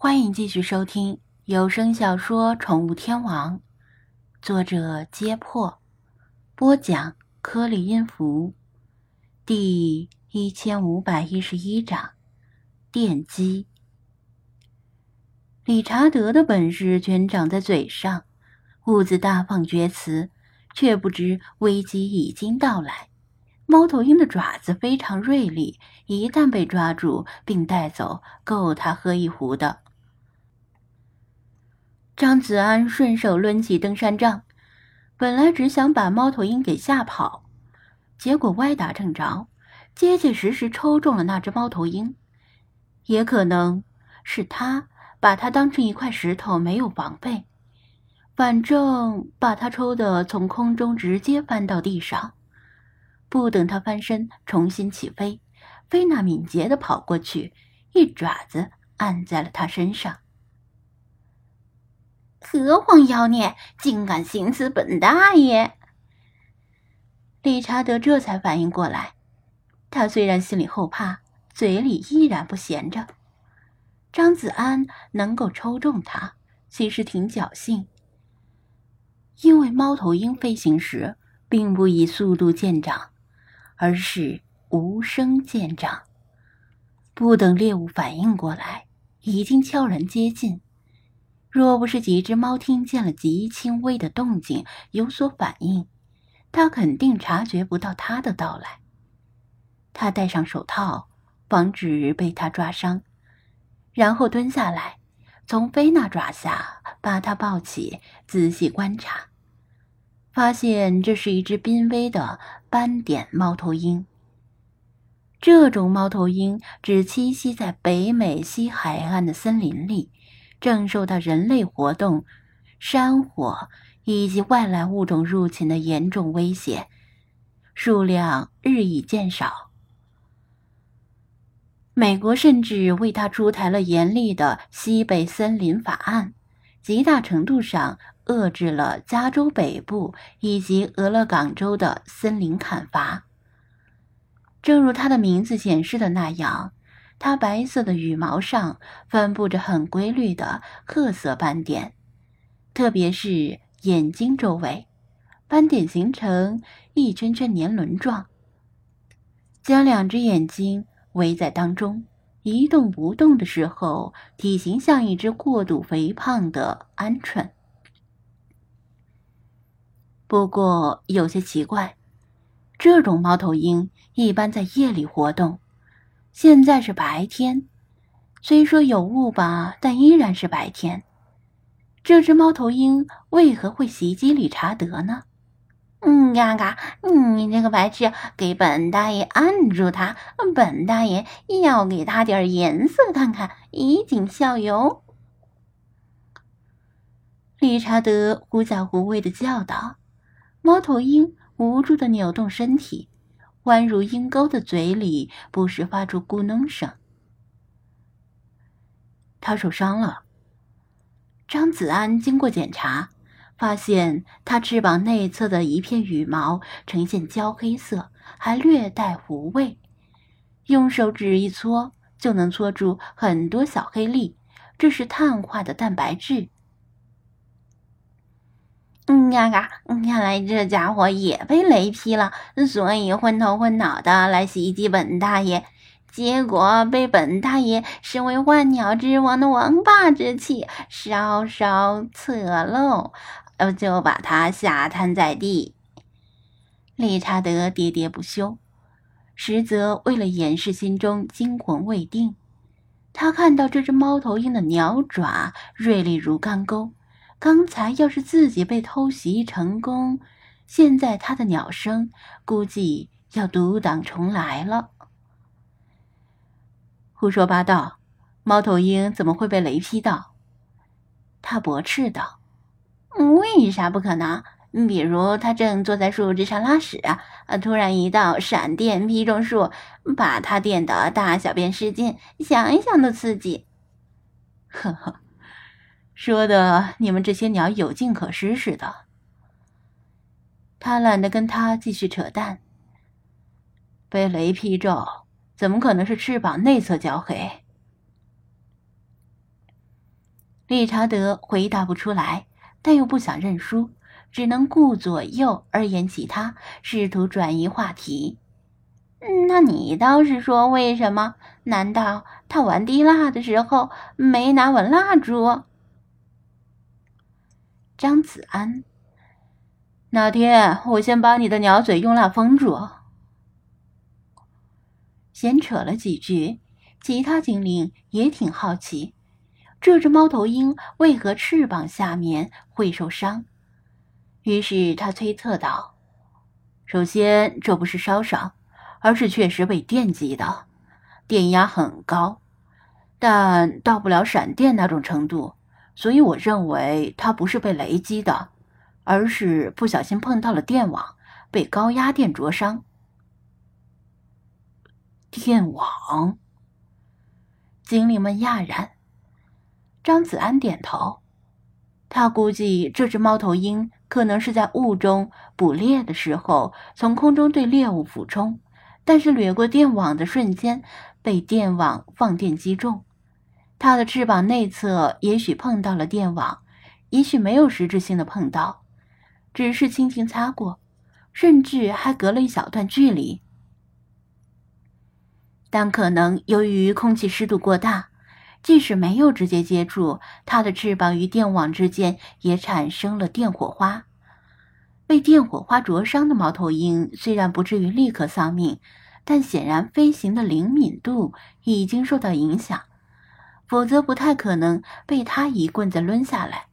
欢迎继续收听有声小说《宠物天王》，作者：揭破，播讲：颗粒音符，第一千五百一十一章：电击。理查德的本事全长在嘴上，兀自大放厥词，却不知危机已经到来。猫头鹰的爪子非常锐利，一旦被抓住并带走，够他喝一壶的。张子安顺手抡起登山杖，本来只想把猫头鹰给吓跑，结果歪打正着，结结实实抽中了那只猫头鹰。也可能是他把它当成一块石头，没有防备，反正把它抽的从空中直接翻到地上。不等他翻身重新起飞，菲娜敏捷的跑过去，一爪子按在了他身上。何黄妖孽，竟敢行刺本大爷！理查德这才反应过来，他虽然心里后怕，嘴里依然不闲着。张子安能够抽中他，其实挺侥幸，因为猫头鹰飞行时并不以速度见长，而是无声见长。不等猎物反应过来，已经悄然接近。若不是几只猫听见了极轻微的动静有所反应，它肯定察觉不到他的到来。他戴上手套，防止被它抓伤，然后蹲下来，从菲娜爪下把它抱起，仔细观察，发现这是一只濒危的斑点猫头鹰。这种猫头鹰只栖息在北美西海岸的森林里。正受到人类活动、山火以及外来物种入侵的严重威胁，数量日益减少。美国甚至为他出台了严厉的西北森林法案，极大程度上遏制了加州北部以及俄勒冈州的森林砍伐。正如他的名字显示的那样。它白色的羽毛上分布着很规律的褐色斑点，特别是眼睛周围，斑点形成一圈圈年轮状，将两只眼睛围在当中，一动不动的时候，体型像一只过度肥胖的鹌鹑。不过有些奇怪，这种猫头鹰一般在夜里活动。现在是白天，虽说有雾吧，但依然是白天。这只猫头鹰为何会袭击理查德呢？嗯，嘎嘎，你这个白痴，给本大爷按住他！本大爷要给他点颜色看看，以儆效尤。理查德狐假虎威的叫道。猫头鹰无助的扭动身体。弯如鹰钩的嘴里不时发出咕哝声。他受伤了。张子安经过检查，发现他翅膀内侧的一片羽毛呈现焦黑色，还略带糊味。用手指一搓，就能搓出很多小黑粒，这是碳化的蛋白质。嗯呀嘎，看来这家伙也被雷劈了，所以昏头昏脑的来袭击本大爷，结果被本大爷身为万鸟之王的王霸之气稍稍侧漏，呃，就把他吓瘫在地。理查德喋喋不休，实则为了掩饰心中惊魂未定。他看到这只猫头鹰的鸟爪锐利如钢钩。刚才要是自己被偷袭成功，现在他的鸟声估计要独挡重来了。胡说八道！猫头鹰怎么会被雷劈到？他驳斥道：“为啥不可能？比如他正坐在树枝上拉屎啊，突然一道闪电劈中树，把他电得大小便失禁，想一想都刺激。”呵呵。说的你们这些鸟有劲可施似的，他懒得跟他继续扯淡。被雷劈中，怎么可能是翅膀内侧焦黑？理查德回答不出来，但又不想认输，只能顾左右而言其他，试图转移话题。那你倒是说为什么？难道他玩滴蜡的时候没拿稳蜡烛？张子安，那天我先把你的鸟嘴用蜡封住。闲扯了几句，其他精灵也挺好奇，这只猫头鹰为何翅膀下面会受伤。于是他推测道：“首先，这不是烧伤。”而是确实被电击的，电压很高，但到不了闪电那种程度，所以我认为它不是被雷击的，而是不小心碰到了电网，被高压电灼伤。电网，精灵们讶然。张子安点头，他估计这只猫头鹰可能是在雾中捕猎的时候，从空中对猎物俯冲。但是掠过电网的瞬间，被电网放电击中，它的翅膀内侧也许碰到了电网，也许没有实质性的碰到，只是轻轻擦过，甚至还隔了一小段距离。但可能由于空气湿度过大，即使没有直接接触，它的翅膀与电网之间也产生了电火花。被电火花灼伤的猫头鹰虽然不至于立刻丧命，但显然飞行的灵敏度已经受到影响，否则不太可能被它一棍子抡下来。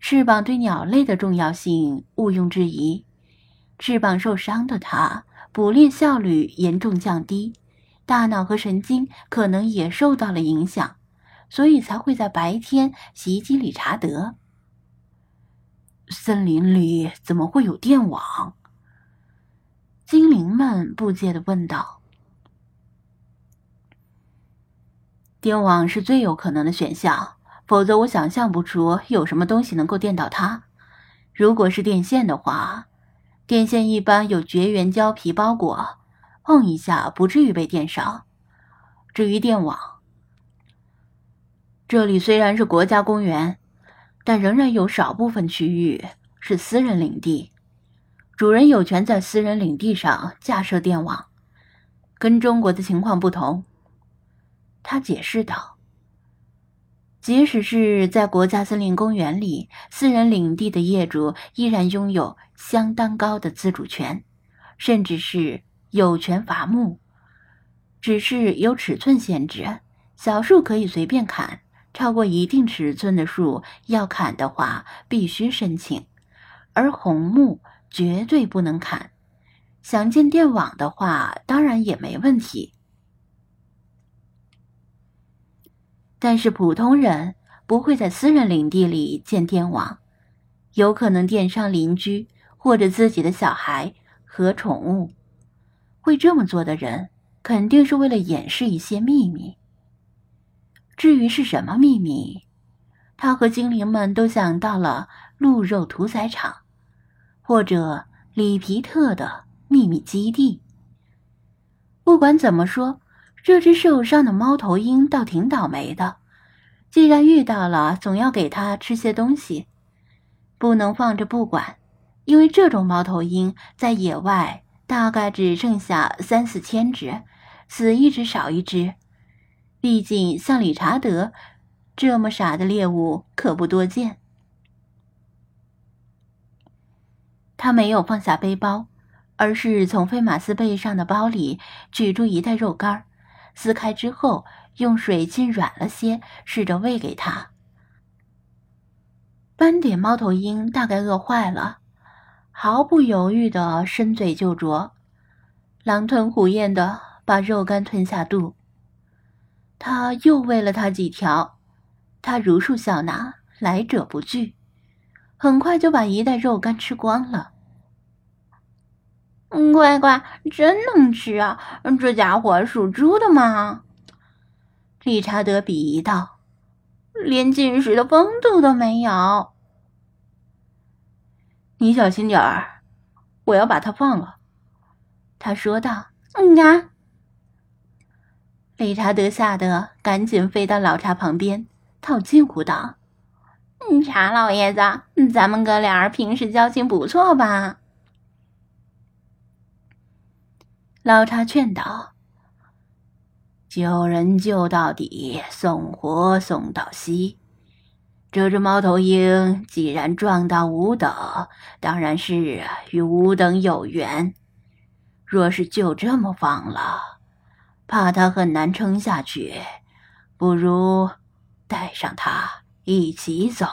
翅膀对鸟类的重要性毋庸置疑，翅膀受伤的它捕猎效率严重降低，大脑和神经可能也受到了影响，所以才会在白天袭击理查德。森林里怎么会有电网？精灵们不解的问道。电网是最有可能的选项，否则我想象不出有什么东西能够电到它。如果是电线的话，电线一般有绝缘胶皮包裹，碰一下不至于被电伤。至于电网，这里虽然是国家公园。但仍然有少部分区域是私人领地，主人有权在私人领地上架设电网，跟中国的情况不同。他解释道：“即使是在国家森林公园里，私人领地的业主依然拥有相当高的自主权，甚至是有权伐木，只是有尺寸限制，小树可以随便砍。”超过一定尺寸的树要砍的话，必须申请；而红木绝对不能砍。想建电网的话，当然也没问题。但是普通人不会在私人领地里建电网，有可能电伤邻居或者自己的小孩和宠物。会这么做的人，肯定是为了掩饰一些秘密。至于是什么秘密，他和精灵们都想到了鹿肉屠宰场，或者里皮特的秘密基地。不管怎么说，这只受伤的猫头鹰倒挺倒霉的。既然遇到了，总要给它吃些东西，不能放着不管。因为这种猫头鹰在野外大概只剩下三四千只，死一只少一只。毕竟，像理查德这么傻的猎物可不多见。他没有放下背包，而是从费马斯背上的包里取出一袋肉干，撕开之后用水浸软了些，试着喂给他。斑点猫头鹰大概饿坏了，毫不犹豫的伸嘴就啄，狼吞虎咽的把肉干吞下肚。他又喂了他几条，他如数笑纳，来者不拒，很快就把一袋肉干吃光了。乖乖，真能吃啊！这家伙属猪的吗？理查德鄙夷道：“连进食的风度都没有。”你小心点儿，我要把它放了。”他说道。“嗯啊。”理查德吓得赶紧飞到老查旁边，套近乎道：“查老爷子，咱们哥俩平时交情不错吧？”老茶劝道：“救人救到底，送活送到西。这只猫头鹰既然撞到吾等，当然是与吾等有缘。若是就这么放了，怕他很难撑下去，不如带上他一起走。”